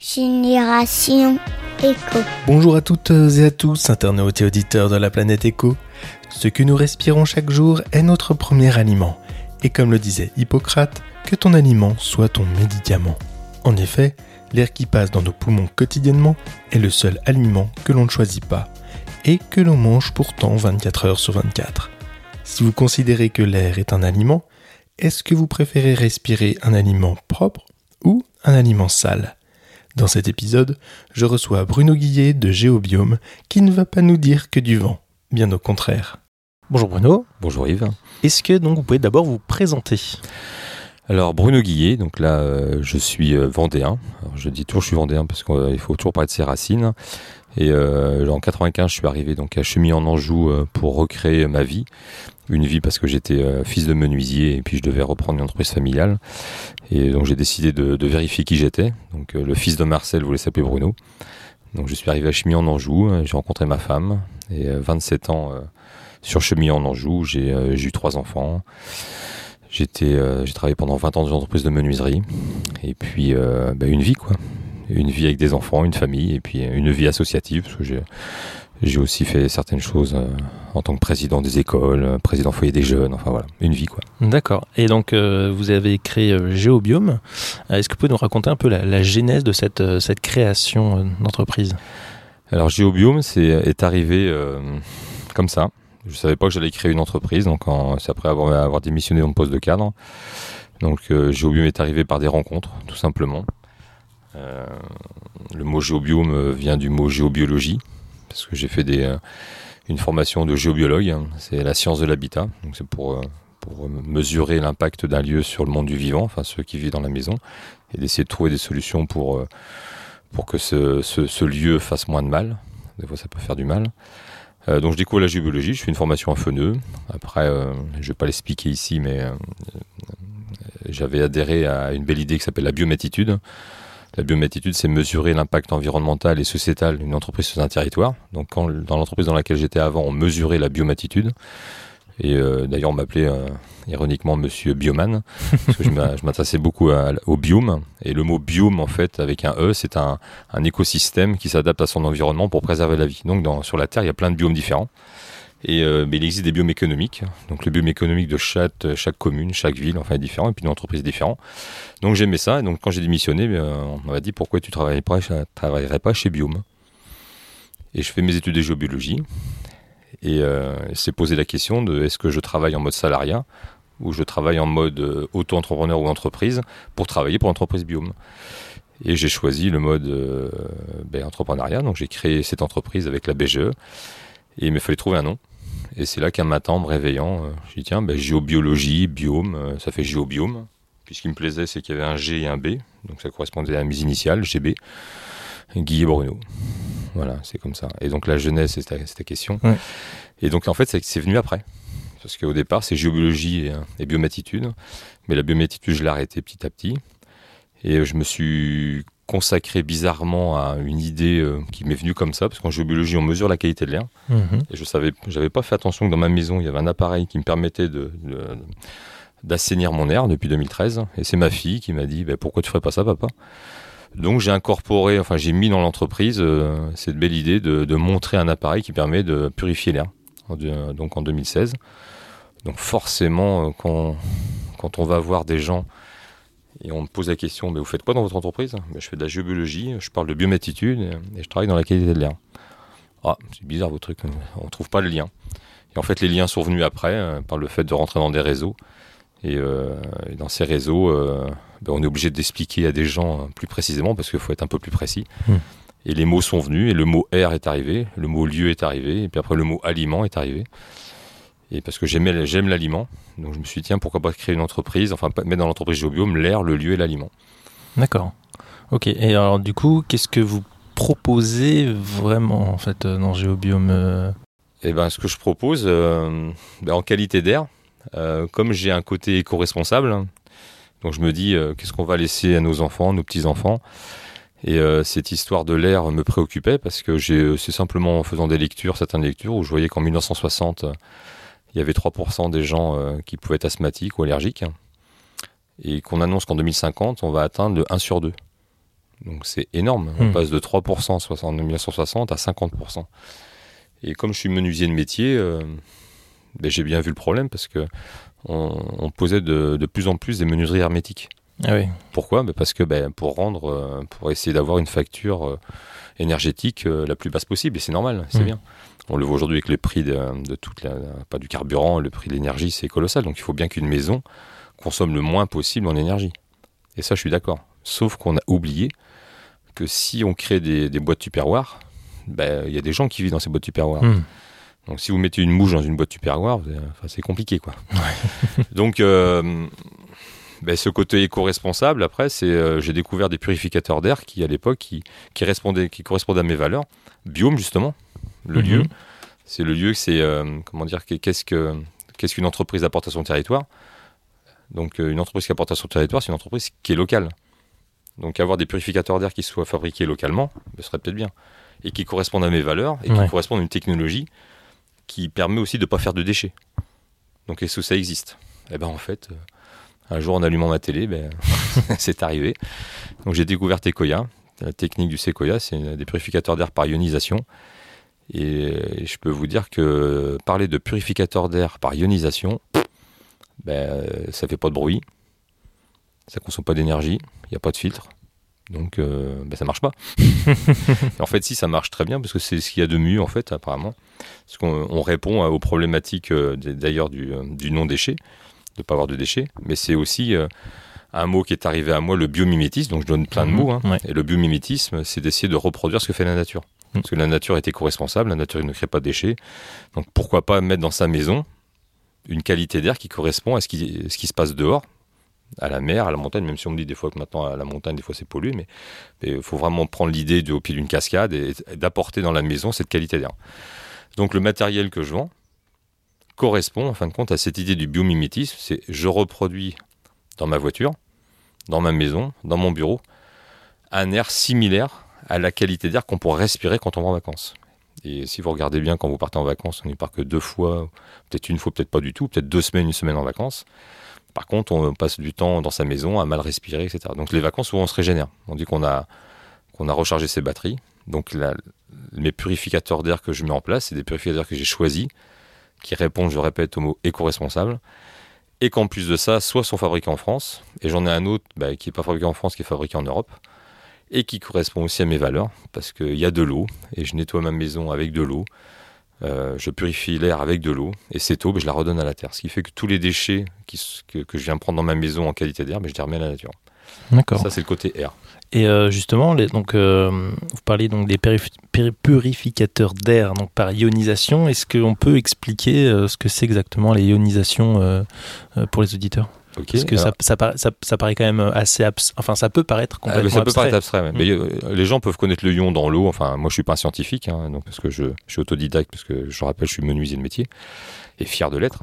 Génération Éco. Bonjour à toutes et à tous, internautes et auditeurs de la planète Éco. Ce que nous respirons chaque jour est notre premier aliment. Et comme le disait Hippocrate, que ton aliment soit ton médicament. En effet, l'air qui passe dans nos poumons quotidiennement est le seul aliment que l'on ne choisit pas et que l'on mange pourtant 24 heures sur 24. Si vous considérez que l'air est un aliment, est-ce que vous préférez respirer un aliment propre ou un aliment sale? Dans cet épisode, je reçois Bruno Guillet de Géobiome qui ne va pas nous dire que du vent, bien au contraire. Bonjour Bruno. Bonjour Yves. Est-ce que donc vous pouvez d'abord vous présenter? Alors Bruno Guillet, donc là euh, je suis euh, vendéen. Alors, je dis toujours je suis vendéen parce qu'il faut toujours parler de ses racines. Et euh, en 95, je suis arrivé donc à Chemillé en Anjou euh, pour recréer ma vie. Une vie parce que j'étais euh, fils de menuisier et puis je devais reprendre une entreprise familiale. Et donc j'ai décidé de, vérifier qui j'étais. Donc le fils de Marcel voulait s'appeler Bruno. Donc je suis arrivé à Chemillé en Anjou, j'ai rencontré ma femme et 27 ans sur Chemillé en Anjou, j'ai eu trois enfants. J'ai travaillé pendant 20 ans dans une entreprise de menuiserie et puis bah, une vie quoi une vie avec des enfants, une famille, et puis une vie associative, parce que j'ai, j'ai aussi fait certaines choses euh, en tant que président des écoles, euh, président foyer des jeunes, enfin voilà, une vie quoi. D'accord. Et donc euh, vous avez créé euh, Géobiome. Est-ce que vous pouvez nous raconter un peu la, la genèse de cette, cette création d'entreprise? Alors Géobiome c'est, est arrivé comme ça. Je savais pas que j'allais créer une entreprise, donc en, c'est après avoir, avoir démissionné de mon poste de cadre. Donc Géobiome est arrivé par des rencontres, tout simplement. Euh, le mot géobiome vient du mot géobiologie, parce que j'ai fait euh, une formation de géobiologue, hein. c'est la science de l'habitat, donc c'est pour, euh, pour mesurer l'impact d'un lieu sur le monde du vivant, enfin ceux qui vivent dans la maison, et d'essayer de trouver des solutions pour, pour que ce, lieu fasse moins de mal. Des fois ça peut faire du mal. Donc je découvre la géobiologie, je fais une formation à Feneux. Après, je ne vais pas l'expliquer ici, mais j'avais adhéré à une belle idée qui s'appelle la biométitude. La biométitude, c'est mesurer l'impact environnemental et sociétal d'une entreprise sur un territoire. Donc, dans l'entreprise dans laquelle j'étais avant, on mesurait la biomatitude. Et euh, d'ailleurs, on m'appelait euh, ironiquement Monsieur Bioman, parce que je m'intéressais beaucoup au biome. Et le mot biome, en fait, avec un E, c'est un, écosystème qui s'adapte à son environnement pour préserver la vie. Donc, sur la Terre, il y a plein de biomes différents. Et euh, il existe des biomes économiques. Donc le biome économique de chaque, chaque commune, chaque ville, enfin est différent, et puis une entreprise différente. Donc j'aimais ça. Et donc quand j'ai démissionné, euh, on m'a dit pourquoi tu travaillerais travaillerais pas chez Biome? Et je fais mes études de géobiologie. Et euh, c'est posé la question de est-ce que je travaille en mode salariat ou je travaille en mode euh, auto-entrepreneur ou entreprise pour travailler pour l'entreprise Biome? Et j'ai choisi le mode euh, ben, entrepreneuriat. Donc j'ai créé cette entreprise avec la BGE. Et il me fallait trouver un nom. Et c'est là qu'un matin, en me réveillant, euh, j'ai dit tiens, ben, géobiologie, biome, euh, ça fait géobiome. Puis ce qui me plaisait, c'est qu'il y avait un G et un B, donc ça correspondait à mes initiales, GB, Guy et Bruno. Voilà, c'est comme ça. Et donc la jeunesse, c'était ta question. Ouais. Et donc en fait, c'est venu après. Parce qu'au départ, c'est géobiologie et, et biomatitude. Mais la biomatitude, je l'ai arrêté petit à petit. Et je me suis consacré bizarrement à une idée euh, qui m'est venue comme ça, parce qu'en géobiologie, on mesure la qualité de l'air. Mmh. Et je savais, j'avais pas fait attention que dans ma maison, il y avait un appareil qui me permettait de, de d'assainir mon air depuis 2013. Et c'est ma fille qui m'a dit, bah, pourquoi tu ferais pas ça, papa? Donc j'ai incorporé, enfin j'ai mis dans l'entreprise euh, cette belle idée de, de, montrer un appareil qui permet de purifier l'air. Donc en 2016. Donc forcément, quand, quand on va voir des gens et on me pose la question, mais vous faites quoi dans votre entreprise? Mais Je fais de la géobiologie, je parle de biomatitude et je travaille dans la qualité de l'air. Ah, c'est bizarre vos trucs, on ne trouve pas le lien. Et en fait, les liens sont venus après, euh, par le fait de rentrer dans des réseaux. Et, euh, et dans ces réseaux, euh, ben on est obligé d'expliquer à des gens plus précisément, parce qu'il faut être un peu plus précis. Mmh. Et les mots sont venus, et le mot air est arrivé, le mot lieu est arrivé, et puis après le mot aliment est arrivé. Et parce que j'aimais, j'aime l'aliment, donc je me suis dit, tiens, pourquoi pas créer une entreprise, enfin mettre dans l'entreprise Géobiome l'air, le lieu et l'aliment. D'accord. Ok. Et alors du coup, qu'est-ce que vous proposez vraiment en fait dans Géobiome euh... Eh ben, ce que je propose, euh, ben, en qualité d'air, euh, comme j'ai un côté éco-responsable, donc je me dis, euh, qu'est-ce qu'on va laisser à nos enfants, nos petits-enfants? Et euh, cette histoire de l'air me préoccupait parce que j'ai, c'est simplement en faisant des lectures, certaines lectures, où je voyais qu'en 1960, il y avait 3% des gens euh, qui pouvaient être asthmatiques ou allergiques, et qu'on annonce qu'en 2050, on va atteindre le 1 sur 2. Donc c'est énorme. On Hmm. passe de 3% en 60 en 1960 à 50%. Et comme je suis menuisier de métier, euh, ben, j'ai bien vu le problème parce que on, on posait de, de plus en plus des menuiseries hermétiques. Ah oui. Pourquoi? Ben Parce que ben, pour rendre, euh, pour essayer d'avoir une facture énergétique la plus basse possible, et c'est normal, c'est Mm. bien. On le voit aujourd'hui avec les prix de, de toute la, pas du carburant, le prix de l'énergie, c'est colossal. Donc il faut bien qu'une maison consomme le moins possible en énergie. Et ça, je suis d'accord. Sauf qu'on a oublié que si on crée des, des boîtes tupperware, ben, il y a des gens qui vivent dans ces boîtes tupperware. Hmm. Donc si vous mettez une mouche dans une boîte tupperware, enfin, c'est compliqué quoi. Donc euh, ben, ce côté éco-responsable, après, c'est euh, j'ai découvert des purificateurs d'air qui à l'époque qui, qui, respondaient- qui correspondaient à mes valeurs. Biome justement, le Mhm. lieu, c'est le lieu, c'est euh, comment dire, qu'est-ce que qu'est-ce qu'une entreprise apporte à son territoire. Donc euh, une entreprise qui apporte à son territoire, c'est une entreprise qui est locale. Donc avoir des purificateurs d'air qui soient fabriqués localement, ce serait peut-être bien. Et qui correspondent à mes valeurs et Ouais. qui correspondent à une technologie qui permet aussi de ne pas faire de déchets. Donc est-ce que ça existe? Eh ben en fait, euh, un jour en allumant ma télé, ben, c'est arrivé. Donc j'ai découvert Tecoya. La technique du Sequoia, c'est des purificateurs d'air par ionisation. Et je peux vous dire que parler de purificateur d'air par ionisation, ben, ça fait pas de bruit, ça consomme pas d'énergie, il n'y a pas de filtre. Donc euh, ben, ça marche pas. En fait, si ça marche très bien, parce que c'est ce qu'il y a de mieux en fait, apparemment. Parce qu'on on répond aux problématiques euh, d'ailleurs du, euh, du non-déchet, de ne pas avoir de déchets, mais c'est aussi euh, un mot qui est arrivé à moi, le biomimétisme, donc je donne plein de Mhm, mots. hein. ouais. Et le biomimétisme, c'est d'essayer de reproduire ce que fait la nature. Mhm. Parce que la nature est éco-responsable, la nature ne crée pas de déchets. Donc pourquoi pas mettre dans sa maison une qualité d'air qui correspond à ce qui, ce qui se passe dehors, à la mer, à la montagne, même si on me dit des fois que maintenant à la montagne, des fois c'est pollué, mais il faut vraiment prendre l'idée au pied d'une cascade et, et d'apporter dans la maison cette qualité d'air. Donc le matériel que je vends correspond en fin de compte à cette idée du biomimétisme, c'est je reproduis dans ma voiture, dans ma maison, dans mon bureau, un air similaire à la qualité d'air qu'on pourrait respirer quand on va en vacances. Et si vous regardez bien, quand vous partez en vacances, on n'y part que deux fois, peut-être une fois, peut-être pas du tout, peut-être deux semaines, une semaine en vacances. Par contre, on passe du temps dans sa maison à mal respirer, etc. Donc les vacances, souvent, on se régénère. On dit qu'on a, a rechargé ses batteries. Donc la- mes purificateurs d'air que je mets en place, c'est des purificateurs que j'ai choisis, qui répondent, je répète, au mot éco-responsable. Et qu'en plus de ça, soit sont fabriqués en France, et j'en ai un autre bah, qui n'est pas fabriqué en France, qui est fabriqué en Europe, et qui correspond aussi à mes valeurs, parce qu'il y a de l'eau, et je nettoie ma maison avec de l'eau, euh, je purifie l'air avec de l'eau, et cette eau, bah, je la redonne à la terre. Ce qui fait que tous les déchets qui s- que, que je viens prendre dans ma maison en qualité d'air, bah, je les remets à la nature. D'accord. Ça, c'est le côté air. Et euh, justement, les, donc, euh, vous parlez donc des purif- pur- purificateurs d'air donc par ionisation. Est-ce qu'on peut expliquer euh, ce que c'est exactement les ionisations pour les auditeurs? Parce que Alors- ça, ça, paraît, ça, ça paraît quand même assez abs- enfin ça peut paraître Ah, mais complètement ça peut abstrait. paraître abstrait. Mm. mais euh, les gens peuvent connaître le ion dans l'eau. Enfin, moi, je suis pas un scientifique, hein, donc parce que je, je suis autodidacte, parce que je rappelle, je suis menuisier de métier et fier de l'être.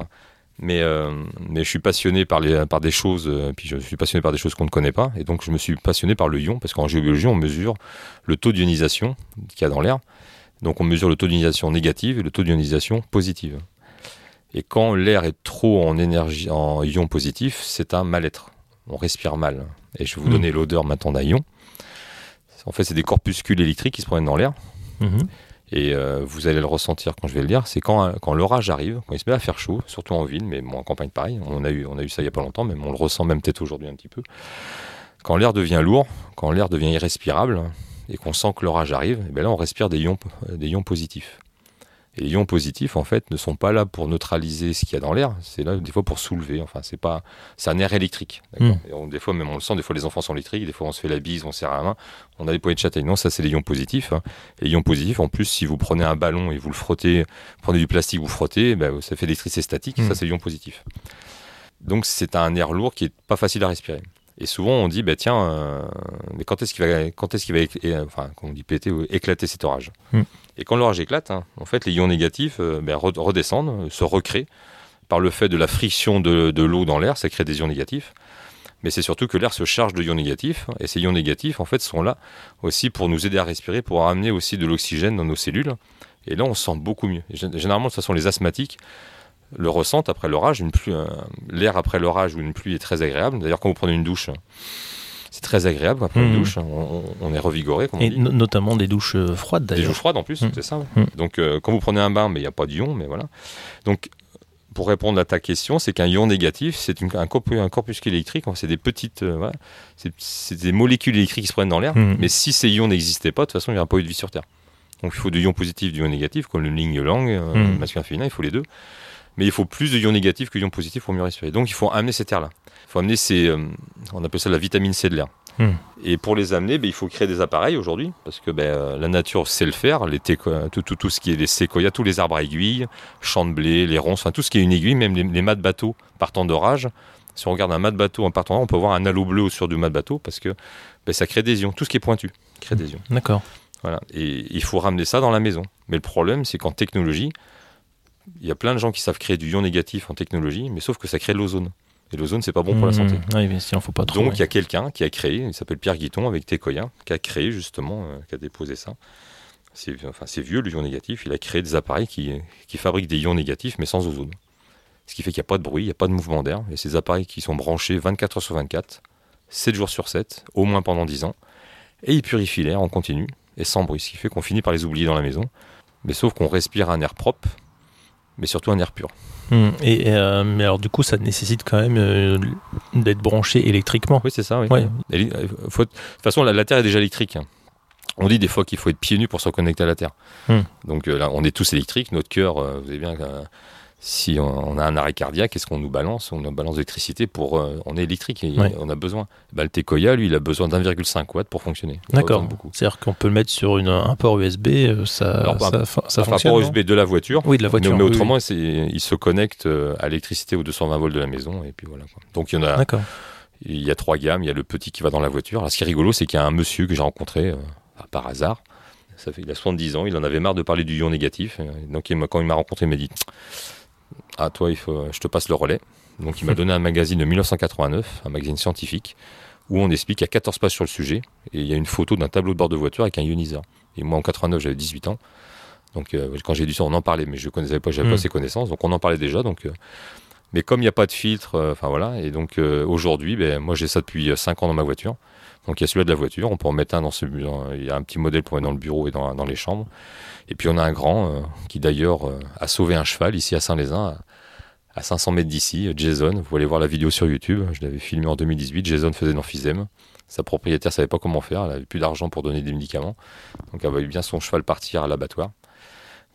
Mais, euh, mais je suis passionné par, les, par des choses, euh, puis je suis passionné par des choses qu'on ne connaît pas, et donc je me suis passionné par le ion, parce qu'en géobiologie, on mesure le taux d'ionisation qu'il y a dans l'air. Donc on mesure le taux d'ionisation négative et le taux d'ionisation positive. Et quand l'air est trop en énergie, en ion positif, c'est un mal-être. On respire mal. Et je vais vous Mm. donner l'odeur maintenant d'un ion. En fait, c'est des corpuscules électriques qui se promènent dans l'air. Mhm. Et euh, vous allez le ressentir quand je vais le dire. C'est quand, quand l'orage arrive, quand il se met à faire chaud, surtout en ville, mais bon, en campagne pareil. On a, eu, on a eu ça il n'y a pas longtemps, mais on le ressent même peut-être aujourd'hui un petit peu. Quand l'air devient lourd, quand l'air devient irrespirable, et qu'on sent que l'orage arrive, et bien là, on respire des ions, des ions positifs. Et les ions positifs, en fait, ne sont pas là pour neutraliser ce qu'il y a dans l'air, c'est là des fois pour soulever. Enfin, c'est pas, c'est un air électrique. Et on- des fois, même on le sent, des fois les enfants sont électriques, des fois on se fait la bise, on serre la main, on a des poignées de châtaigne. Non, ça c'est les ions positifs. hein. Et les ions positifs, en plus, si vous prenez un ballon et vous le frottez, vous prenez du plastique, vous frottez, ben, ça fait l'électricité statique, ça c'est les ions positifs. Donc c'est un air lourd qui est pas facile à respirer. Et souvent on dit, bah, tiens, euh, mais quand est-ce qu'il va, quand est-ce qu'il va, écl- et, enfin, on dit péter, ou éclater cet orage Mm. Et quand l'orage éclate, hein, en fait, les ions négatifs euh, ben, re- redescendent, euh, se recréent par le fait de la friction de, de l'eau dans l'air, ça crée des ions négatifs. Mais c'est surtout que l'air se charge de ions négatifs, et ces ions négatifs, en fait, sont là aussi pour nous aider à respirer, pour ramener aussi de l'oxygène dans nos cellules. Et là, on se sent beaucoup mieux. Généralement, de toute façon, les asthmatiques le ressentent après l'orage. Une pluie, euh, L'air après l'orage ou une pluie est très agréable. D'ailleurs, quand vous prenez une douche, C'est très agréable après une Mhm. douche. On, est revigoré, comme on Et dit. no- notamment des douches euh, froides Des d'ailleurs. douches froides en plus, Mm. c'est ça. Mm. Donc euh, quand vous prenez un bain, mais il n'y a pas d'ion, mais voilà. Donc pour répondre à ta question, c'est qu'un ion négatif, c'est un, corpus, un corpuscule électrique. C'est des petites, euh, voilà, c'est des molécules électriques qui se prennent dans l'air. Mais si ces ions n'existaient pas, de toute façon, il n'y aurait pas eu de vie sur Terre. Donc il faut de ions positifs, d'ions négatifs, comme le euh, Mm. masculin, féminin, il faut les deux. Mais il faut plus de ions négatifs que ions positifs pour mieux respirer. Donc il faut amener cet air-là. Il faut amener ces, euh, on appelle ça la vitamine C de l'air. Mm. Et pour les amener, ben, il faut créer des appareils aujourd'hui, parce que ben, euh, la nature sait le faire. Les tout, tout, tout ce qui est les séquoias, tous les arbres à aiguilles, champs de blé, les ronces, enfin tout ce qui est une aiguille, même les, les mâts de bateau partant d'orage. Si on regarde un mât de bateau en partant d'orage, on peut voir un halo bleu sur du mât de bateau, parce que ben, ça crée des ions. Tout ce qui est pointu crée des ions. D'accord. Voilà. Et il faut ramener ça dans la maison. Mais le problème, c'est qu'en technologie, il y a plein de gens qui savent créer du ion négatif en technologie, mais sauf que ça crée de l'ozone. Et l'ozone, c'est pas bon pour la santé. Mm. Oui, faut pas trop. Donc il ouais. y a quelqu'un qui a créé, il s'appelle Pierre Guiton avec Tecoya, qui a créé justement, euh, qui a déposé ça. C'est enfin, vieux le ion négatif, il a créé des appareils qui, qui fabriquent des ions négatifs mais sans ozone. Ce qui fait qu'il n'y a pas de bruit, il n'y a pas de mouvement d'air. Et ces appareils qui sont branchés 24 heures sur 24, 7 jours sur 7, au moins pendant 10 ans. Et ils purifient l'air en continu et sans bruit, ce qui fait qu'on finit par les oublier dans la maison. Mais sauf qu'on respire un air propre, mais surtout un air pur. Mm. Et euh, mais alors du coup, ça nécessite quand même euh, d'être branché électriquement. Oui, c'est ça, oui. Ouais. Et li- euh, faut- De toute façon, la, la Terre est déjà électrique. On dit des fois qu'il faut être pieds nus pour se reconnecter à la Terre. Hmm. Donc euh, là, on est tous électriques. Notre cœur, vous savez bien, si on, a un arrêt cardiaque, qu'est-ce qu'on nous balance On nous balance d'électricité pour. euh, on est électrique et Ouais. on a besoin. Bah, le Tecoya, lui, il a besoin d'un,5 watt pour fonctionner. D'accord. C'est-à-dire qu'on peut le mettre sur une, un port USB, euh, ça, Alors, ça, Par fonctionne. au non USB de la voiture. Oui, de la voiture. mais, mais oui, oui. autrement, il se connecte euh, à l'électricité aux 220 volts de la maison. Et puis voilà. quoi. Donc il y en a. D'accord. Il y a trois gammes. Il y a le petit qui va dans la voiture. Alors, ce qui est rigolo, c'est qu'il y a un monsieur que j'ai rencontré euh, par hasard. Ça fait, il a 70 ans. Il en avait marre de parler du ion négatif. Donc, il quand il m'a rencontré, il m'a dit Ah, toi, il faut, je te passe le relais. Donc, il m'a donné un magazine de 1989, un magazine scientifique, où on explique, il y a 14 pages sur le sujet. Et il y a une photo d'un tableau de bord de voiture avec un ioniseur. Et moi, en 89, j'avais 18 ans. Donc, euh, quand j'ai dit ça, on en parlait, mais je ne connaissais pas, j'avais pas ces connaissances. Donc, on en parlait déjà. Donc, euh, mais comme il n'y a pas de filtre, euh, enfin voilà, et donc aujourd'hui, ben, moi j'ai ça depuis 5 ans dans ma voiture. Donc il y a celui de la voiture, on peut en mettre un dans ce bu- dans- il y a un petit modèle pour mettre dans le bureau et dans, dans les chambres. Et puis on a un grand euh, qui d'ailleurs euh, a sauvé un cheval ici à Saint-Lézin, à, à 500 mètres d'ici, euh, Jason. Vous aller voir la vidéo sur YouTube, je l'avais filmé en 2018, Jason faisait l'emphysème. Sa propriétaire savait pas comment faire, elle avait plus d'argent pour donner des médicaments. Donc elle voyait bien son cheval partir à l'abattoir.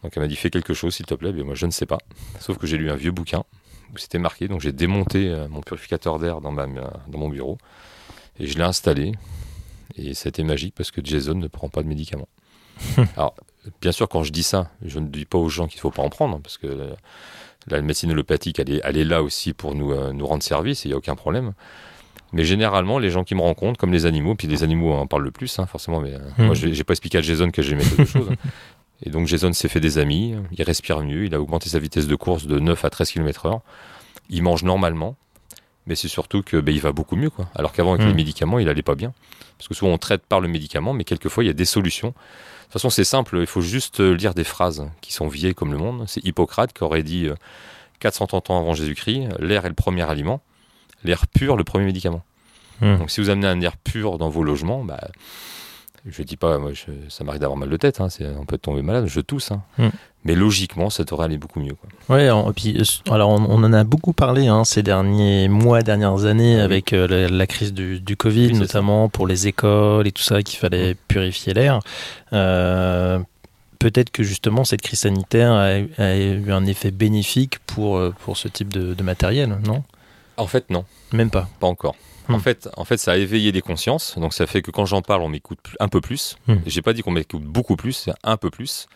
Donc elle m'a dit fais quelque chose s'il te plaît, mais moi je ne sais pas. Sauf que j'ai lu un vieux bouquin où c'était marqué. Donc j'ai démonté mon purificateur d'air dans, dans mon bureau et je l'ai installé. Et c'était magique parce que Jason ne prend pas de médicaments. Alors, bien sûr, quand je dis ça, je ne dis pas aux gens qu'il ne faut pas en prendre parce que la médecine allopathique, elle est, elle est là aussi pour nous, euh, nous rendre service il n'y a aucun problème. Mais généralement, les gens qui me rencontrent, comme les animaux, puis les animaux en parlent le plus, hein, forcément, mais euh, Mhm. moi, j'ai j'ai pas expliqué à Jason que j'aimais quelque chose. Et donc Jason s'est fait des amis, il respire mieux, il a augmenté sa vitesse de course de 9 à 13 km heure. Il mange normalement, mais c'est surtout que ben, il va beaucoup mieux. Quoi. Alors qu'avant, avec les médicaments, il allait pas bien. Parce que souvent, on traite par le médicament, mais quelquefois, il y a des solutions. De toute façon, c'est simple, il faut juste euh, lire des phrases qui sont vieilles comme le monde. C'est Hippocrate qui aurait dit euh, 430 ans avant Jésus-Christ, l'air est le premier aliment, l'air pur le premier médicament. Hmm. Donc si vous amenez un air pur dans vos logements, bah, je dis pas, moi, je- ça m'arrive d'avoir mal de tête, hein, on peut tomber malade, je tousse. hein. Hmm. Mais logiquement, ça devrait aller beaucoup mieux. Quoi. Ouais, en- et puis, euh, alors on, on en a beaucoup parlé hein, ces derniers mois, dernières années, Ah avec euh, la, la crise du, du Covid, Oui, notamment pour les écoles et tout ça, qu'il fallait purifier l'air. Euh, Peut-être que justement cette crise sanitaire a, a eu un effet bénéfique pour, euh, pour ce type de, de matériel, non? En fait, non, Même pas. pas encore. Hmm. En, fait, en fait, ça a éveillé des consciences, donc ça fait que quand j'en parle, on m'écoute un peu plus. Hmm. Et J'ai pas dit qu'on m'écoute beaucoup plus, c'est un peu plus.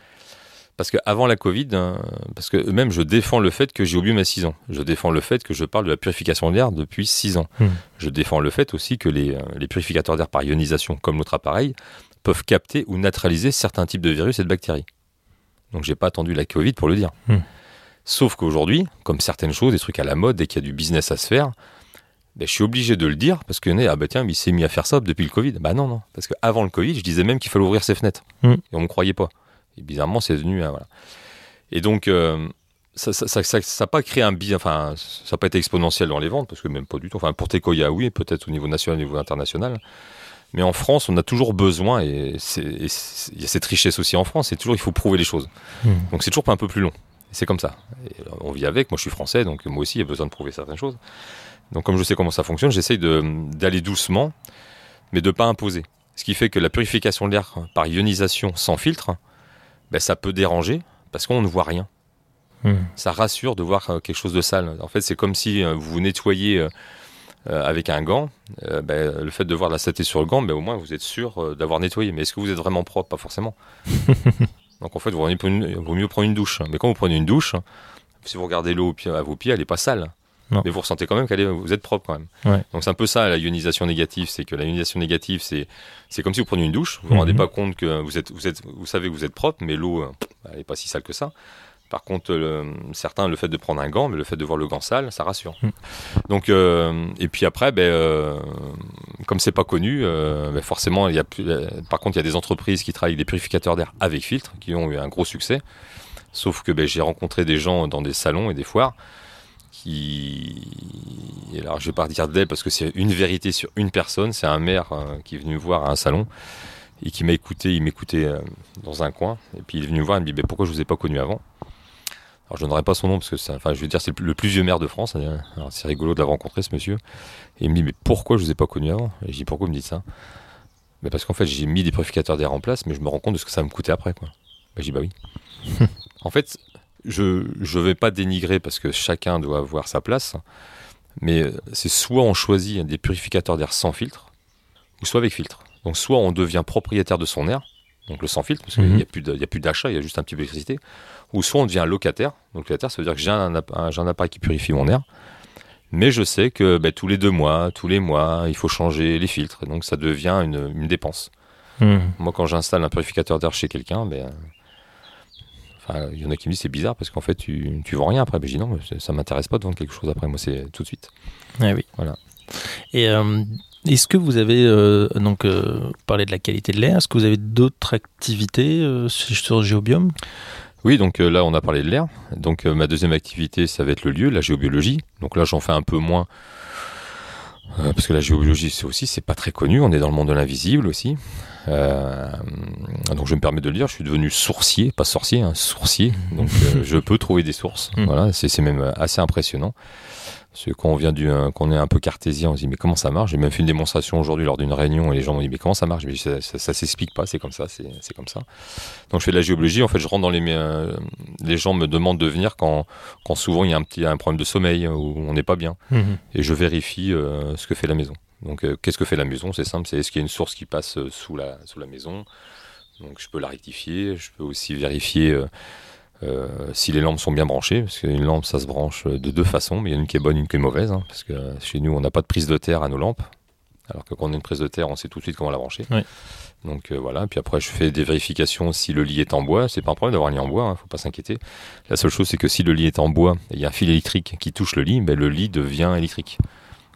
Parce qu'avant la Covid, hein, parce que même je défends le fait que j'ai oublié à 6 ans. Je défends le fait que je parle de la purification d'air depuis 6 ans. Hmm. Je défends le fait aussi que les, euh, les purificateurs d'air par ionisation, comme notre appareil, peuvent capter ou neutraliser certains types de virus et de bactéries. Donc j'ai pas attendu la Covid pour le dire. Hmm. Sauf qu'aujourd'hui, comme certaines choses, des trucs à la mode, dès qu'il y a du business à se faire, ben, je suis obligé de le dire parce que ah bah tiens, il s'est mis à faire ça depuis le Covid. Bah non, non. Parce qu'avant le Covid, je disais même qu'il fallait ouvrir ses fenêtres. Hmm. Et on me croyait pas. Et bizarrement, c'est devenu. euh, voilà. Et donc, euh, ça n'a ça, ça, ça pas créé un enfin, ça n'a pas été exponentiel dans les ventes, parce que même pas du tout. Enfin, pour Tecoya, oui, peut-être au niveau national, au niveau international. Mais en France, on a toujours besoin, et il y a cette richesse aussi en France, c'est toujours, il faut prouver les choses. Mmh. Donc c'est toujours pas un peu plus long. C'est comme ça. Et on vit avec, moi je suis français, donc moi aussi, il y a besoin de prouver certaines choses. Donc comme je sais comment ça fonctionne, j'essaye d'aller doucement, mais de pas imposer. Ce qui fait que la purification de l'air par ionisation sans filtre, ben, ça peut déranger, parce qu'on ne voit rien. Mmh. Ça rassure de voir euh, quelque chose de sale. En fait, c'est comme si euh, vous nettoyez euh, avec un gant. Ben, le fait de voir de la saleté sur le gant, ben, au moins vous êtes sûr d'avoir nettoyé. Mais est-ce que vous êtes vraiment propre? Pas forcément. Donc en fait, vous il vaut mieux prendre une douche. Mais quand vous prenez une douche, si vous regardez l'eau à vos pieds, elle n'est pas sale. Non. Mais vous ressentez quand même qu'elle est, vous êtes propre quand même. Ouais. Donc c'est un peu ça la ionisation négative, c'est que la ionisation négative, c'est c'est comme si vous preniez une douche, vous vous Mhm. rendez pas compte que vous êtes vous êtes vous savez que vous êtes propre, mais l'eau euh, elle est pas si sale que ça. Par contre, le- certains, le fait de prendre un gant, mais le fait de voir le gant sale, ça rassure. Mhm. Donc, euh, et puis après, ben, euh, comme c'est pas connu, euh, ben forcément, il y a, par contre, il y a des entreprises qui travaillent avec des purificateurs d'air avec filtre, qui ont eu un gros succès. Sauf que ben, j'ai rencontré des gens dans des salons et des foires qui, et alors je vais pas dire d'elle parce que c'est une vérité sur une personne. C'est un maire euh, qui est venu me voir à un salon et qui m'a écouté. Il m'écoutait euh, dans un coin et puis il est venu me voir. Il me dit ben, pourquoi je vous ai pas connu avant? Alors je donnerai pas son nom parce que c'est, enfin je veux dire c'est le plus- vieux maire de France. Alors, c'est rigolo de l'avoir rencontré ce monsieur. Et il me dit mais pourquoi je vous ai pas connu avant? Et je dis pourquoi vous me dites ça? Ben, parce qu'en fait j'ai mis des purificateurs d'air en place, mais je me rends compte de ce que ça me coûter après quoi. Ben, je dis bah oui. en fait je je vais pas dénigrer parce que chacun doit avoir sa place. Mais c'est soit on choisit des purificateurs d'air sans filtre, ou soit avec filtre. Donc soit on devient propriétaire de son air, donc le sans filtre, parce qu'il Mhm. n'y y a plus d'achat, il y a juste un petit peu d'électricité, ou soit on devient locataire. Donc locataire, ça veut dire que j'ai un, un- appareil qui purifie mon air, mais je sais que ben, tous les deux mois, tous les mois, il faut changer les filtres, donc ça devient une, une dépense. Mmh. Moi, quand j'installe un purificateur d'air chez quelqu'un, ben, enfin, il y en a qui me disent c'est bizarre parce qu'en fait tu, tu vends rien après. Ben, je dis non, mais ça- m'intéresse pas de vendre quelque chose après. Moi, c'est tout de suite. Ah oui. Voilà. Et euh, est-ce que vous avez euh, donc euh, parlé de la qualité de l'air Est-ce que vous avez d'autres activités sur sur Géobiome? Oui, donc là, on a parlé de l'air. Donc ma deuxième activité, ça va être le lieu, la géobiologie. Donc là, j'en fais un peu moins. Euh, parce que la géobiologie, c'est aussi, c'est pas très connu. On est dans le monde de l'invisible aussi. Euh, donc je me permets de le dire, je suis devenu sourcier, pas sorcier, hein, sourcier. Donc euh, je peux trouver des sources. Mhm. Voilà, c'est c'est même assez impressionnant. Parce que quand on vient du, euh, qu'on est un peu cartésien, on se dit mais comment ça marche? J'ai même fait une démonstration aujourd'hui lors d'une réunion et les gens m'ont dit mais comment ça marche? Mais ça, ça, ça s'explique pas, c'est comme ça, c'est c'est comme ça. Donc je fais de la géobiologie. En fait, je rentre dans les, euh, les gens me demandent de venir quand, quand souvent il y a un petit un problème de sommeil ou on n'est pas bien Mhm. et je vérifie euh, ce que fait la maison. Donc, euh, qu'est-ce que fait la maison? C'est simple, c'est est-ce qu'il y a une source qui passe sous la, sous la maison? Donc, je peux la rectifier. Je peux aussi vérifier euh, si les lampes sont bien branchées, parce qu'une lampe, ça se branche de deux façons, mais il y en a une qui est bonne, une qui est mauvaise, hein, parce que chez nous, on n'a pas de prise de terre à nos lampes, alors que quand on a une prise de terre, on sait tout de suite comment la brancher. Oui. Donc euh, voilà, puis après je fais des vérifications si le lit est en bois, c'est pas un problème d'avoir un lit en bois, hein, faut pas s'inquiéter. La seule chose c'est que si le lit est en bois et il y a un fil électrique qui touche le lit, ben, le lit devient électrique.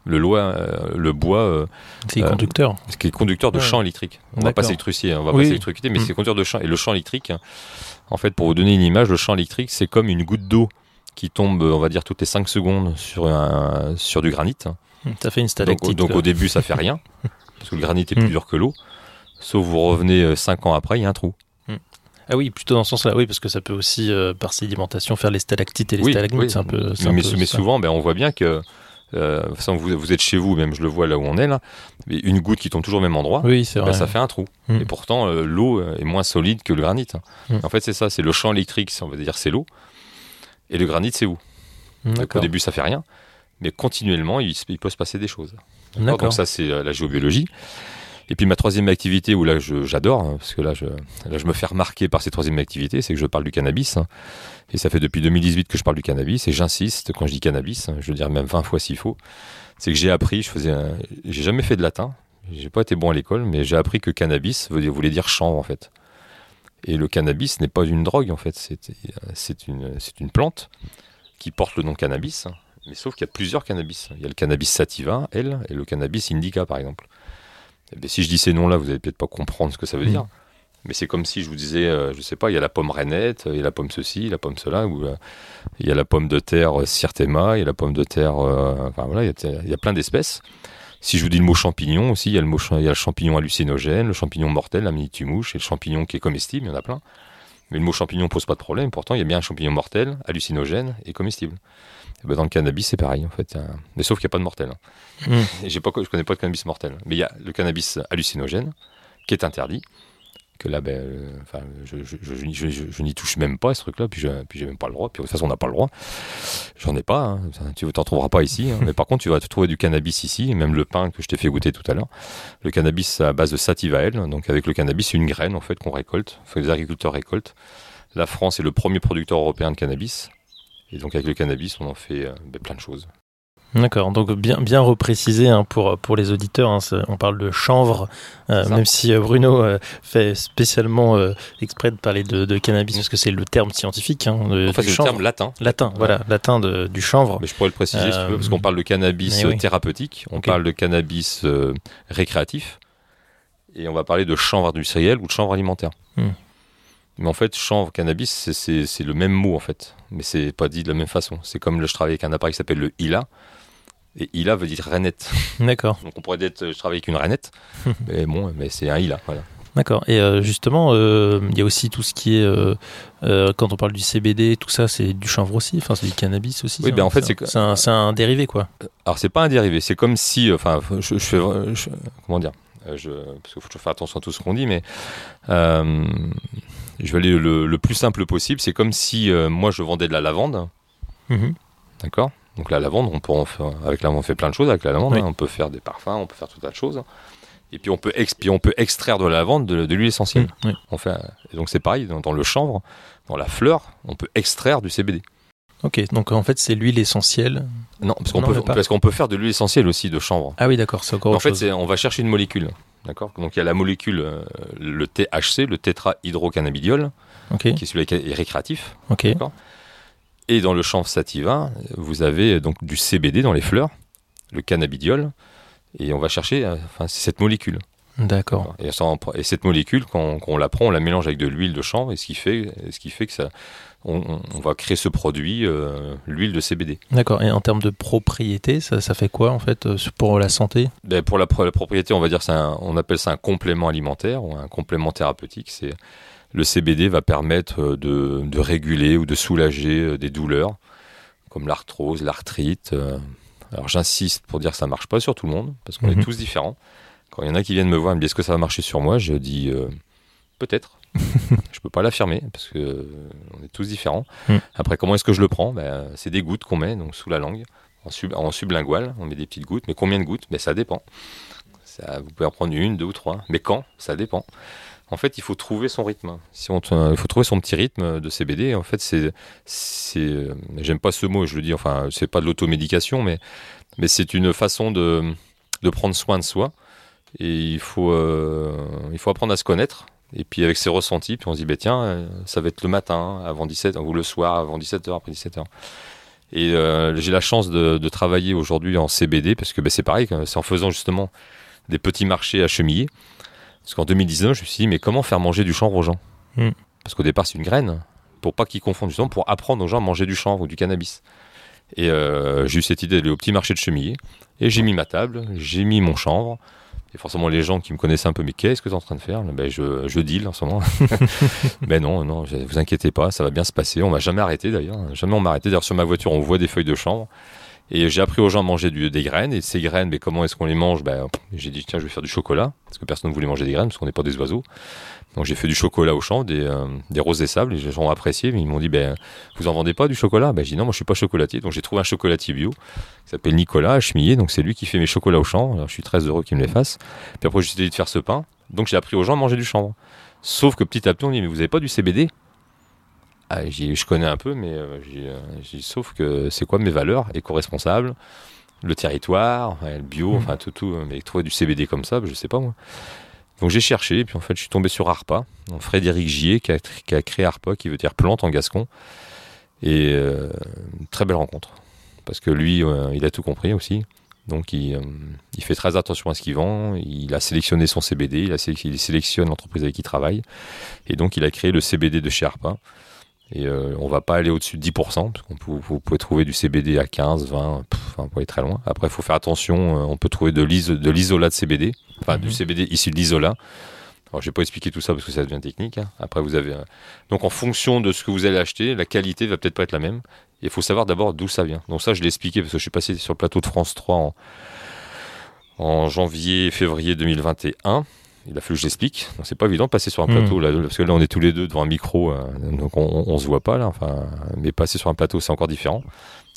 Le, loi, euh, le bois, euh, C'est Euh, conducteur. ce qui est conducteur de Ouais. champ électrique. On va pas s'électrifier, on va Oui. pas s'électrocuter, mais Mm. c'est conducteur de champ. Et le champ électrique, en fait, pour vous donner une image, le champ électrique, c'est comme une goutte d'eau qui tombe, on va dire, toutes les 5 secondes sur, un, sur du granit. Ça fait une Donc, stalactite. donc quoi. au début, ça fait rien, parce que le granit est plus Mm. dur que l'eau. Sauf vous revenez 5 ans après, il y a un trou. Ah oui, plutôt dans ce sens-là, oui, parce que ça peut aussi, euh, par sédimentation, faire les stalactites et les Oui, stalagmites. oui. Un peu. Mais, un mais- peu mais ça. souvent, ben, on voit bien que, euh, vous, vous êtes chez vous, même je le vois là où on est, là, mais une goutte qui tombe toujours au même endroit, Oui, ben, vrai. ça fait un trou. Mm. Et pourtant, euh, l'eau euh, est moins solide que le granit. hein. Mm. En fait, c'est ça, c'est le champ électrique, on va dire, c'est l'eau. Et le granit, c'est où? Mm, Donc, Au début, ça fait rien. Mais continuellement, il, il peut se passer des choses. Donc ça, c'est la géobiologie. Et puis ma troisième activité, où là j'adore, hein, parce que là je, me fais remarquer par cette troisième activité, c'est que je parle du cannabis. hein. Et ça fait depuis 2018 que je parle du cannabis, et j'insiste quand je dis cannabis, hein, je veux dire même 20 fois s'il faut. C'est que j'ai appris, je faisais, j'ai jamais fait de latin, j'ai pas été bon à l'école, mais j'ai appris que cannabis voulait dire chanvre en fait. Et le cannabis n'est pas une drogue en fait, c'est une, une plante qui porte le nom cannabis, mais sauf qu'il y a plusieurs cannabis. Il y a le cannabis sativa, L, et le cannabis indica par exemple. Eh si je dis ces noms-là, vous allez peut-être pas comprendre ce que ça veut Mm. dire. Mais c'est comme si je vous disais, euh, je sais pas, il y a la pomme rainette, il y a la pomme ceci, la pomme cela, ou euh, il y a la pomme de terre euh, Sirtema, il y a la pomme de terre, euh, enfin voilà, il y a, il y a plein d'espèces. Si je vous dis le mot champignon aussi, il y a le, mot, cha- il y a le champignon hallucinogène, le champignon mortel, la mouche, et le champignon qui est comestible, il y en a plein. Mais le mot champignon pose pas de problème, pourtant il y a bien un champignon mortel, hallucinogène et comestible. Ben, dans le cannabis, c'est pareil en fait. Mais sauf qu'il n'y a pas de mortel. hein. Mm. Et pas, je connais pas de cannabis mortel. Mais il y a le cannabis hallucinogène qui est interdit. Que là, ben, euh, je, je, je, je- je- je n'y touche même pas ce truc-là, puis je, j'ai même pas le droit. Puis de toute façon, on n'a pas le droit. J'en ai pas. hein. Tu t'en trouveras pas ici. hein. Mais par contre, tu vas trouver du cannabis ici, même le pain que je t'ai fait goûter tout à l'heure. Le cannabis à base de sativael. Donc avec le cannabis, c'est une graine en fait qu'on récolte. Enfin, les agriculteurs récoltent. La France est le premier producteur européen de cannabis. Et donc avec le cannabis, on en fait euh, ben, plein de choses. D'accord, donc bien, bien reprécisé hein, pour, pour les auditeurs, hein, on parle de chanvre, euh, même si euh, Bruno euh, fait spécialement euh, exprès de parler de, de cannabis, parce que c'est le terme scientifique hein, de, En fait, c'est le terme latin. Latin, voilà, latin de, du chanvre. Mais je pourrais le préciser si tu veux, parce qu'on parle de cannabis oui. thérapeutique, on parle de cannabis récréatif, et on va parler de chanvre industriel ou de chanvre alimentaire. Hmm. Mais en fait, chanvre, cannabis, c'est- le même mot en fait, mais c'est pas dit de la même façon. C'est comme le, je travaille avec un appareil qui s'appelle le ILA, et ILA veut dire rainette. D'accord, Donc on pourrait dire, euh, je travaille avec une rainette, mais bon, mais c'est un ILA. Voilà. d'accord. Et euh, justement, euh, il y a aussi tout ce qui est, euh, quand on parle du CBD, tout ça, c'est du chanvre aussi, enfin c'est du cannabis aussi. Oui, ben, en fait, un- c'est un, dérivé quoi. Alors c'est pas un dérivé, c'est comme si, enfin, je, je comment dire, je, parce qu'il faut toujours faire attention à tout ce qu'on dit, mais je vais aller le, le plus simple possible. C'est comme si euh, moi je vendais de la lavande, Mhm. d'accord? Donc la lavande, on peut en faire, avec la, on fait plein de choses avec la lavande. Oui. hein. on peut faire des parfums, on peut faire tout un tas de choses. Et puis on peut, puis on peut extraire de la lavande de, de l'huile essentielle. Oui. On fait, et donc c'est pareil dans, dans le chanvre, dans la fleur, on peut extraire du CBD. Ok, donc en fait c'est l'huile essentielle. Non, parce qu'on peut, parce qu'on peut faire de l'huile essentielle aussi de chanvre. Ah oui, d'accord, c'est encore En autre fait, chose. on va chercher une molécule. D'accord? Donc il y a la molécule, euh, le THC, le tétrahydrocannabidiol, qui est celui qui est récréatif. ok, Et dans le chanvre sativa, vous avez euh, donc du CBD dans les fleurs, le cannabidiol, et on va chercher, euh, enfin, cette molécule. d'accord. Et, on cette molécule, quand, quand on la prend, on la mélange avec de l'huile de chanvre, et ce qui fait, ce qui fait que ça, on, on- on va créer ce produit, euh, l'huile de CBD. D'accord. Et en termes de propriété, ça, ça fait quoi en fait euh, pour la santé? Ben, pour la, pro- la propriété, on va dire, un- on appelle ça un complément alimentaire ou un complément thérapeutique. C'est le CBD va permettre euh, de, de réguler ou de soulager des douleurs comme l'arthrose, l'arthrite. Alors j'insiste pour dire que ça marche pas sur tout le monde parce qu'on Mhm. est tous différents. Quand il y en a qui viennent me voir et me disent est-ce que ça va marcher sur moi, je dis euh, peut-être. je peux pas l'affirmer parce que euh, on est tous différents. Mhm. Après, comment est-ce que je le prends? Ben, C'est des gouttes qu'on met donc sous la langue en, sub, en sublingual, on met des petites gouttes. Mais combien de gouttes? Ben, Ça dépend. Ça, vous pouvez en prendre une, deux ou trois. Mais quand? Ça dépend. En fait, il faut trouver son rythme. Si on, te- il faut trouver son petit rythme de CBD. En fait, c'est, c'est, euh, j'aime pas ce mot, je le dis. Enfin, c'est pas de l'automédication, mais, mais c'est une façon de, de prendre soin de soi. Et il faut, euh, il faut apprendre à se connaître. Et puis avec ses ressentis, puis on se dit, bah, tiens, euh, ça va être le matin avant 17 ou le soir avant 17h, après 17h. Et euh, j'ai la chance de, de travailler aujourd'hui en CBD parce que ben, c'est pareil, c'est en faisant justement des petits marchés à chemiller. Parce qu'en 2019, je me suis dit, mais comment faire manger du chanvre aux gens? Mm. Parce qu'au départ, c'est une graine, pour pas qu'ils confondent, justement, pour apprendre aux gens à manger du chanvre ou du cannabis. Et euh, j'ai eu cette idée d'aller au petit marché de chemiller, et j'ai mis ma table, j'ai mis mon chanvre, et forcément les gens qui me connaissaient un peu, mais qu'est-ce que tu es en train de faire? Ben, je, je deal en ce moment. mais non, non, je- vous inquiétez pas, ça va bien se passer, on va jamais arrêter d'ailleurs, jamais on m'a arrêté. D'ailleurs sur ma voiture, on voit des feuilles de chanvre. Et j'ai appris aux gens à manger du- des graines. Et ces graines, mais comment est-ce qu'on les mange? Ben, J'ai dit, tiens, je vais faire du chocolat. Parce que personne ne voulait manger des graines, parce qu'on n'est pas des oiseaux. Donc j'ai fait du chocolat au champ, des, euh, des roses des sables. Les gens ont apprécié. Mais ils m'ont dit, ben, vous en vendez pas du chocolat? Ben, J'ai dit, non, moi je suis pas chocolatier. Donc j'ai trouvé un chocolatier bio qui s'appelle Nicolas à Chemillé. Donc c'est lui qui fait mes chocolats au champ. Alors je suis très heureux qu'il me les fasse. Puis après, j'ai décidé de faire ce pain. Donc j'ai appris aux gens à manger du chanvre. Sauf que petit à petit, on dit, mais vous avez pas du CBD ah, dit, je connais un peu, mais euh, j'ai euh, dit, sauf que c'est quoi mes valeurs? Éco-responsables, le territoire, le bio, Mhm. enfin tout, tout. euh, Mais trouver du CBD comme ça, ben, je sais pas moi. Donc j'ai cherché, et puis en fait je suis tombé sur ARPA, Frédéric Gier qui a, créé ARPA, qui veut dire plante en gascon. Et euh, très belle rencontre. Parce que lui, euh, il a tout compris aussi. Donc il, euh, il, fait très attention à ce qu'il vend, il a sélectionné son CBD, il, il sélectionne l'entreprise avec qui il travaille, et donc il a créé le CBD de chez Arpa. Et euh, on va pas aller au-dessus de 10%, parce qu'on peut, vous pouvez trouver du CBD à 15, 20, pff, on peut aller très loin. Après, il faut faire attention, euh, on peut trouver de l'isolat de CBD, enfin du CBD issu de l'isolat. Alors, je vais pas expliquer tout ça parce que ça devient technique. Hein. Après, vous avez. euh, Donc, en fonction de ce que vous allez acheter, la qualité va peut-être pas être la même. Il faut savoir d'abord d'où ça vient. Donc, ça, je l'ai expliqué parce que je suis passé sur le plateau de France 3 en, en janvier, février 2021. Il a fallu que je l'explique. C'est pas évident de passer sur un Mhm. plateau là, parce que là, on est tous les deux devant un micro, euh, donc on, on se voit pas là. Enfin, mais passer sur un plateau, c'est encore différent.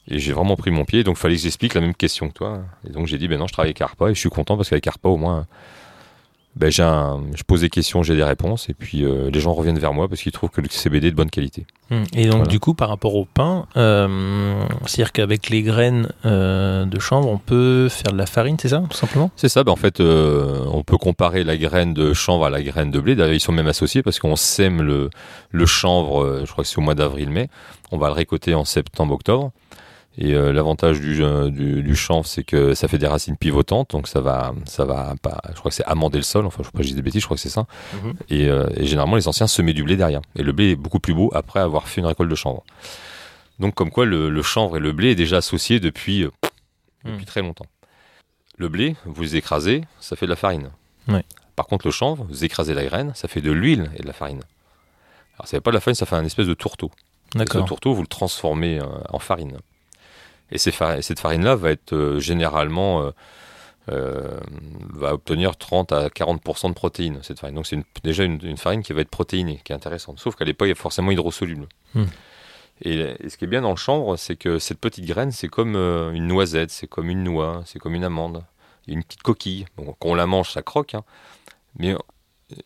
Et j'ai vraiment pris mon pied, donc il fallait que j'explique la même question que toi. Et donc j'ai dit, ben non, je travaille avec Arpa et je suis content parce qu'avec Arpa, au moins, ben, j'ai un- je pose des questions, j'ai des réponses, et puis euh, les gens reviennent vers moi parce qu'ils trouvent que le CBD est de bonne qualité. Hmm. Et donc, Voilà. du coup, par rapport au pain, euh, c'est-à-dire qu'avec les graines euh, de chanvre, on peut faire de la farine, c'est ça, tout simplement? C'est ça, ben, en fait, euh, on peut comparer la graine de chanvre à la graine de blé. D'ailleurs, ils sont même associés parce qu'on sème le, le chanvre, euh, je crois que c'est au mois d'avril-mai. On va le récolter en septembre-octobre. Et euh, l'avantage du, du, du chanvre, c'est que ça fait des racines pivotantes, donc ça va, ça va pas. Je crois que c'est amender le sol. Enfin, je je dis des bêtises, je crois que c'est ça. Mhm. Et, euh, et généralement, les anciens semaient du blé derrière. Et le blé est beaucoup plus beau après avoir fait une récolte de chanvre. Donc, comme quoi, le, le chanvre et le blé est déjà associé depuis, euh, depuis Mhm. très longtemps. Le blé, vous les écrasez, ça fait de la farine. Par contre, le chanvre, vous écrasez la graine, ça fait de l'huile et de la farine. Alors, ça fait pas de la farine, ça fait un espèce de tourteau. Et Ce D'accord. tourteau, vous le transformez en farine. Et cette farine-là va être euh, généralement euh, euh, va obtenir 30 à 40% de protéines. Cette farine. Donc c'est déjà une, une farine qui va être protéinée, qui est intéressante. Sauf qu'elle n'est pas forcément hydrosoluble. Hmm. Et, et ce qui est bien dans le chanvre, c'est que cette petite graine, c'est comme euh, une noisette, c'est comme une noix, c'est comme une amande. Une petite coquille. Quand on la mange, ça croque. hein. Mais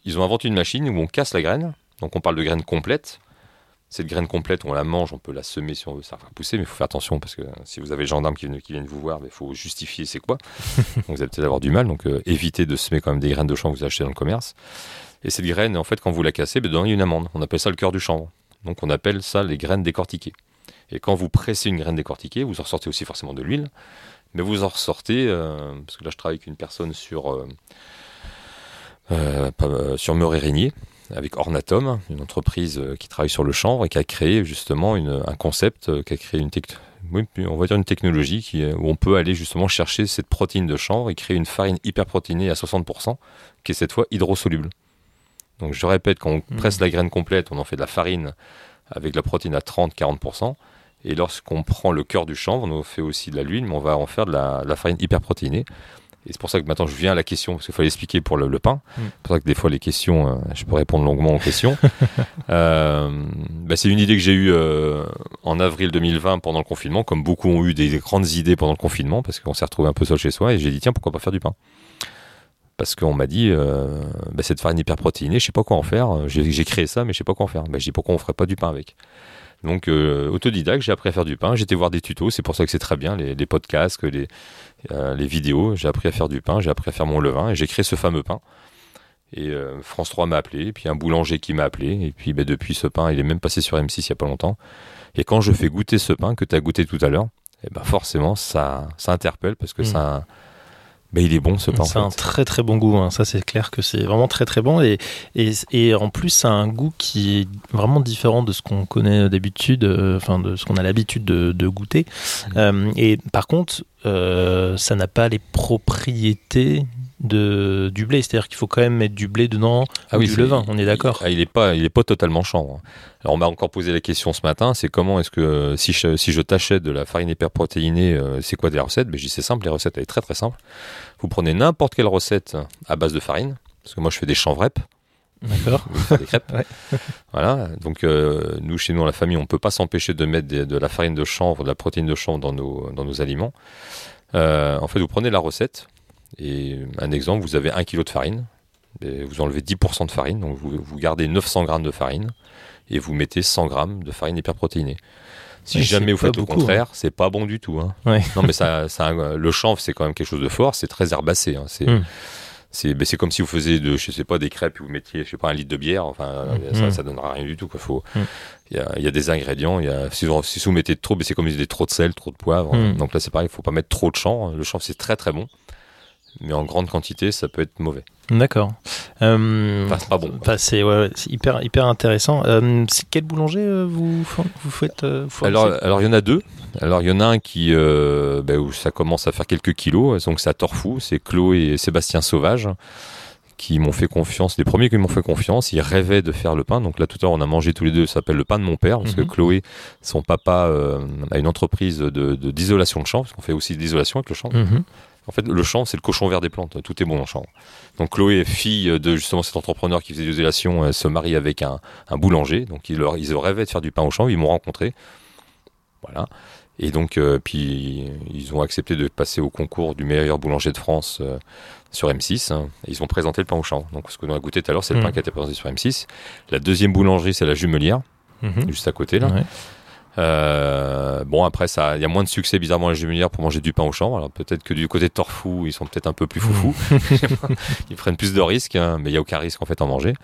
ils ont inventé une machine où on casse la graine. Donc on parle de graine complète. Cette graine complète, on la mange, on peut la semer si on veut ça faire pousser, mais il faut faire attention parce que si vous avez les gendarmes qui viennent, qui viennent vous voir, il faut justifier c'est quoi. donc vous allez peut-être avoir du mal, donc euh, évitez de semer quand même des graines de chanvre que vous achetez dans le commerce. Et cette graine, en fait, quand vous la cassez, ben, il y a une amande. On appelle ça le cœur du chanvre. Donc on appelle ça les graines décortiquées. Et quand vous pressez une graine décortiquée, vous en ressortez aussi forcément de l'huile, mais vous en ressortez, euh, parce que là je travaille avec une personne sur, euh, euh, euh, sur Meuré-Régnier, avec Ornatom, une entreprise euh, qui travaille sur le chanvre et qui a créé justement une- un concept, euh, qui a créé une tec- oui, puis on va dire une technologie qui, est- où on peut aller justement chercher cette protéine de chanvre et créer une farine hyper protéinée à 60%, qui est cette fois hydrosoluble. Donc je répète, quand on Mhm. presse la graine complète, on en fait de la farine avec de la protéine à 30-40%. Et lorsqu'on prend le cœur du chanvre, on en fait aussi de la l'huile, mais on va en faire de la, de la farine hyper protéinée. Et c'est pour ça que maintenant je viens à la question, parce qu'il fallait expliquer pour le, le pain. Mm. C'est pour ça que des fois les questions, euh, je peux répondre longuement aux questions. Euh, bah, c'est une idée que j'ai eue euh, en avril 2020 pendant le confinement, comme beaucoup ont eu des, des grandes idées pendant le confinement, parce qu'on s'est retrouvé un peu seul chez soi, et j'ai dit tiens pourquoi pas faire du pain? Parce qu'on m'a dit bah, cette farine hyper protéinée, je sais pas quoi en faire. J'ai créé ça, mais je sais pas quoi en faire. Bah, je dis pourquoi on ferait pas du pain avec? Donc autodidacte, j'ai appris à faire du pain. J'étais voir des tutos, c'est pour ça que c'est très bien les, les podcasts, que les les vidéos. J'ai appris à faire du pain, j'ai appris à faire mon levain et j'ai créé ce fameux pain. Et euh, France 3 m'a appelé, et puis un boulanger qui m'a appelé, et puis bah, depuis ce pain, il est même passé sur M6 il y a pas longtemps. Et quand je fais goûter ce pain que tu as goûté tout à l'heure, eh ben forcément ça ça interpelle parce que Mm. ça bah, il est bon ce pain. C'est un très très bon goût, hein. ça c'est clair que c'est vraiment très très bon et, et, et en plus ça a un goût qui est vraiment différent de ce qu'on connaît d'habitude, euh, enfin de ce qu'on a l'habitude de, de goûter. Euh, et par contre, euh, ça n'a pas les propriétés de, du blé, c'est-à-dire qu'il faut quand même mettre du blé dedans Ah ou oui, du levain, on est d'accord. Ah, il est pas, il est pas totalement chanvre. Alors on m'a encore posé la question ce matin, c'est comment est-ce que euh, si je, si je t'achète de la farine hyperprotéinée, euh, c'est quoi des recettes? Ben je dis c'est simple, les recettes elle est très très simple. Vous prenez n'importe quelle recette à base de farine, parce que moi je fais des chanvrepes, D'accord. des crêpes. Ouais. Voilà, donc euh, nous chez nous dans la famille, on peut pas s'empêcher de mettre des- de la farine de chanvre, de la protéine de chanvre dans nos dans nos aliments. Euh, en fait, vous prenez la recette et un exemple, vous avez un kilo de farine, et vous enlevez 10% de farine, donc vous, vous gardez 900 grammes de farine et vous mettez 100 grammes de farine hyperprotéinée. Si jamais vous faites au beaucoup, contraire, c'est pas bon du tout. Hein. Ouais. Non, mais ça, ça, le chanvre, c'est quand même quelque chose de fort. C'est très herbacé. Hein. C'est, Mm. C'est ben, comme si vous faisiez de, je sais pas, des crêpes et vous mettiez, je sais pas, un litre de bière. Enfin, ça, Mm. ça donnera rien du tout. quoi. Faut, Mm. il y, a, il y a des ingrédients. Il y a, si, vous, si vous mettez trop, ben, c'est comme si vous mettez trop de sel, trop de poivre. Mm. Donc là, c'est pareil. Il faut pas mettre trop de chanvre. Le chanvre, c'est très très bon. Mais en grande quantité, ça peut être mauvais. D'accord. Euh, Enfin, c'est pas bon. c'est ouais, ouais, c'est hyper, hyper intéressant. Euh, c'est quel boulanger euh, vous, vous faites fournissez Alors, alors il y en a deux. Alors il y en a un qui, ben, où ça commence à faire quelques kilos, donc c'est à Torfou, c'est Chloé et Sébastien Sauvage qui m'ont fait confiance, les premiers qui m'ont fait confiance, ils rêvaient de faire le pain. Donc là tout à l'heure on a mangé tous les deux, ça s'appelle le pain de mon père, parce Mhm. que Chloé, son papa euh, a une entreprise de de- d'isolation de, champs, parce qu'on fait aussi de l'isolation avec le champ. Mhm. En fait, le champ, c'est le cochon vert des plantes. Tout est bon en champ. Donc Chloé, fille de justement cet entrepreneur qui faisait des l'isolation, elle se marie avec un, un boulanger. Donc ils, leur, ils rêvaient de faire du pain au champ. Ils m'ont rencontré. Voilà. Et donc, euh, puis ils ont accepté de passer au concours du meilleur boulanger de France euh, sur M6. hein. Et ils ont présenté le pain au champ. Donc ce que l'on a goûté tout à l'heure, c'est le pain qui a été présenté sur M6. La deuxième boulangerie, c'est la Jumelière, Mhm. juste à côté là. Ouais. Euh, bon après ça, il y a moins de succès bizarrement à la Jumelière pour manger du pain au champ. Alors peut-être que du côté de Torfou, ils sont peut-être un peu plus foufou. ils prennent plus de risques, hein, mais il y a aucun risque en fait en manger.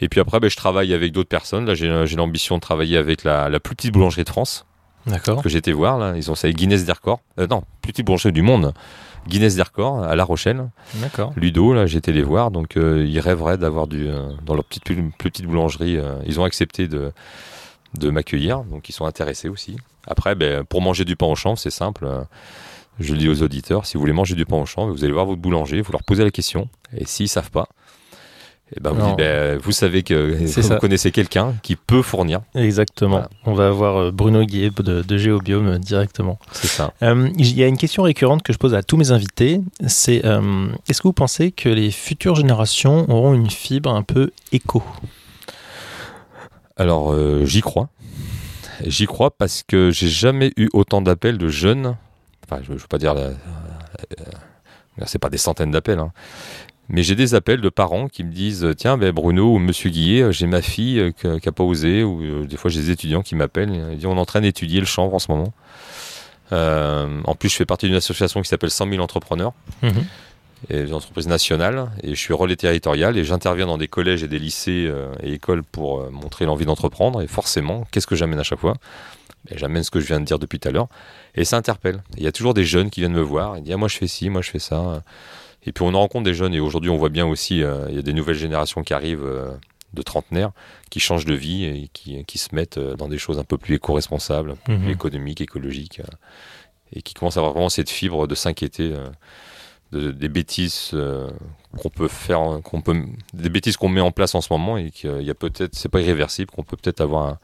Et puis après, ben, je travaille avec d'autres personnes. Là, j'ai j'ai l'ambition de travailler avec la, la plus petite boulangerie de France D'accord. que été voir. Là, ils ont ça Guinness d'Ercor. Euh, non, plus petite boulangerie du monde. Guinness d'Ercor à La Rochelle. D'accord. Ludo, là, été les voir. Donc euh, ils rêveraient d'avoir du euh, dans leur petite plus, plus petite boulangerie. euh, ils ont accepté de de m'accueillir, donc ils sont intéressés aussi. Après, ben, pour manger du pain au champ, c'est simple. Je le dis aux auditeurs, si vous voulez manger du pain au champ, vous allez voir votre boulanger, vous leur posez la question, et s'ils savent pas, eh ben, vous, Non. dites, ben, vous savez que vous ça. connaissez quelqu'un qui peut fournir. Exactement. Voilà. On va avoir euh, Bruno Guillet de, de Géobiome euh, directement. C'est ça. Euh, Il y a une question récurrente que je pose à tous mes invités. C'est euh, est-ce que vous pensez que les futures générations auront une fibre un peu éco? Alors, euh, j'y crois. J'y crois parce que j'ai jamais eu autant d'appels de jeunes. Enfin, je ne veux pas dire. c'est pas des centaines d'appels. hein. Mais j'ai des appels de parents qui me disent Tiens, ben Bruno ou Monsieur Guillet, euh, j'ai ma fille euh, qui n'a pas osé. Ou des fois, j'ai des étudiants qui m'appellent. Ils disent On est en train d'étudier le chanvre en ce moment. En plus, je fais partie d'une association qui s'appelle 100 000 entrepreneurs et une entreprise nationale et je suis relais territorial et j'interviens dans des collèges et des lycées euh, et écoles pour euh, montrer l'envie d'entreprendre et forcément qu'est-ce que j'amène à chaque fois? Ben, J'amène ce que je viens de dire depuis tout à l'heure et ça interpelle. Il y a toujours des jeunes qui viennent me voir et disent ah, moi je fais ci, moi je fais ça et puis on en rencontre des jeunes et aujourd'hui on voit bien aussi euh, il y a des nouvelles générations qui arrivent de trentenaires qui changent de vie et qui, qui se mettent dans des choses un peu plus éco-responsables, un peu Mhm. plus économiques, écologiques et qui commencent à avoir vraiment cette fibre de s'inquiéter de- des bêtises euh, qu'on peut faire, qu'on peut, des bêtises qu'on met en place en ce moment et qu'il y a peut-être, c'est pas irréversible, qu'on peut peut-être avoir, un,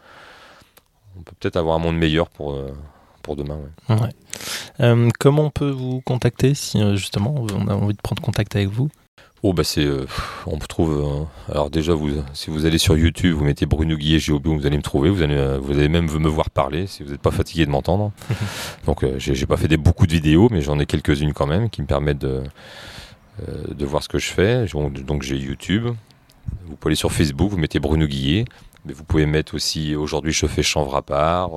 on peut peut-être avoir un monde meilleur pour euh, pour demain. Euh, comment on peut vous contacter si justement on a envie de prendre contact avec vous? Oh bah c'est, euh, on me trouve. euh, alors déjà, vous, si vous allez sur YouTube, vous mettez Bruno Guillet Géobio, vous allez me trouver. Vous allez, euh, vous allez même me voir parler si vous n'êtes pas fatigué de m'entendre. Donc euh, j'ai pas fait des, beaucoup de vidéos, mais j'en ai quelques-unes quand même qui me permettent de de voir ce que je fais. Donc j'ai YouTube. Vous pouvez aller sur Facebook, vous mettez Bruno Guillet. Mais vous pouvez mettre aussi aujourd'hui je fais chanvre à part.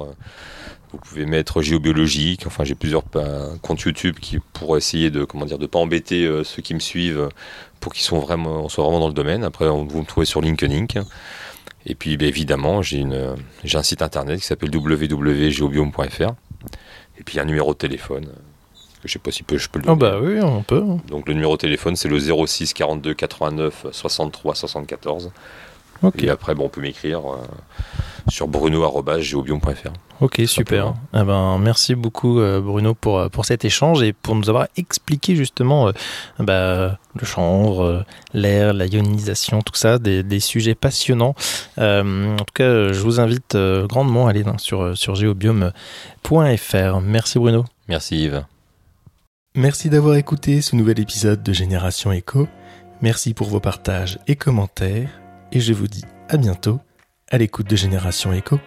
Euh, Vous pouvez mettre géobiologique. Enfin, j'ai plusieurs euh, comptes YouTube qui pour essayer de comment dire de pas embêter euh, ceux qui me suivent euh, pour qu'ils sont vraiment on soit vraiment dans le domaine. Après, on, vous me trouvez sur LinkedIn. Et puis, ben, évidemment, j'ai une euh, j'ai un site internet qui s'appelle www.geobiome.fr. Et puis un numéro de téléphone. euh, je sais pas si je peux le Oh donner. bah oui, on peut. Donc le numéro de téléphone c'est le 06 42 89 63 74. Ok, Et après bon, on peut m'écrire euh, sur bruno@geobiome.fr. ok, super. Eh ben, merci beaucoup euh, Bruno pour, euh, pour cet échange et pour nous avoir expliqué justement euh, bah, le chanvre, euh, l'air, la ionisation, tout ça, des, des sujets passionnants. Euh, en tout cas, je vous invite euh, grandement à aller hein, sur, sur geobiome.fr. Merci Bruno. Merci Yves. Merci d'avoir écouté ce nouvel épisode de Génération Echo. Merci pour vos partages et commentaires. Et je vous dis à bientôt à l'écoute de Génération Echo.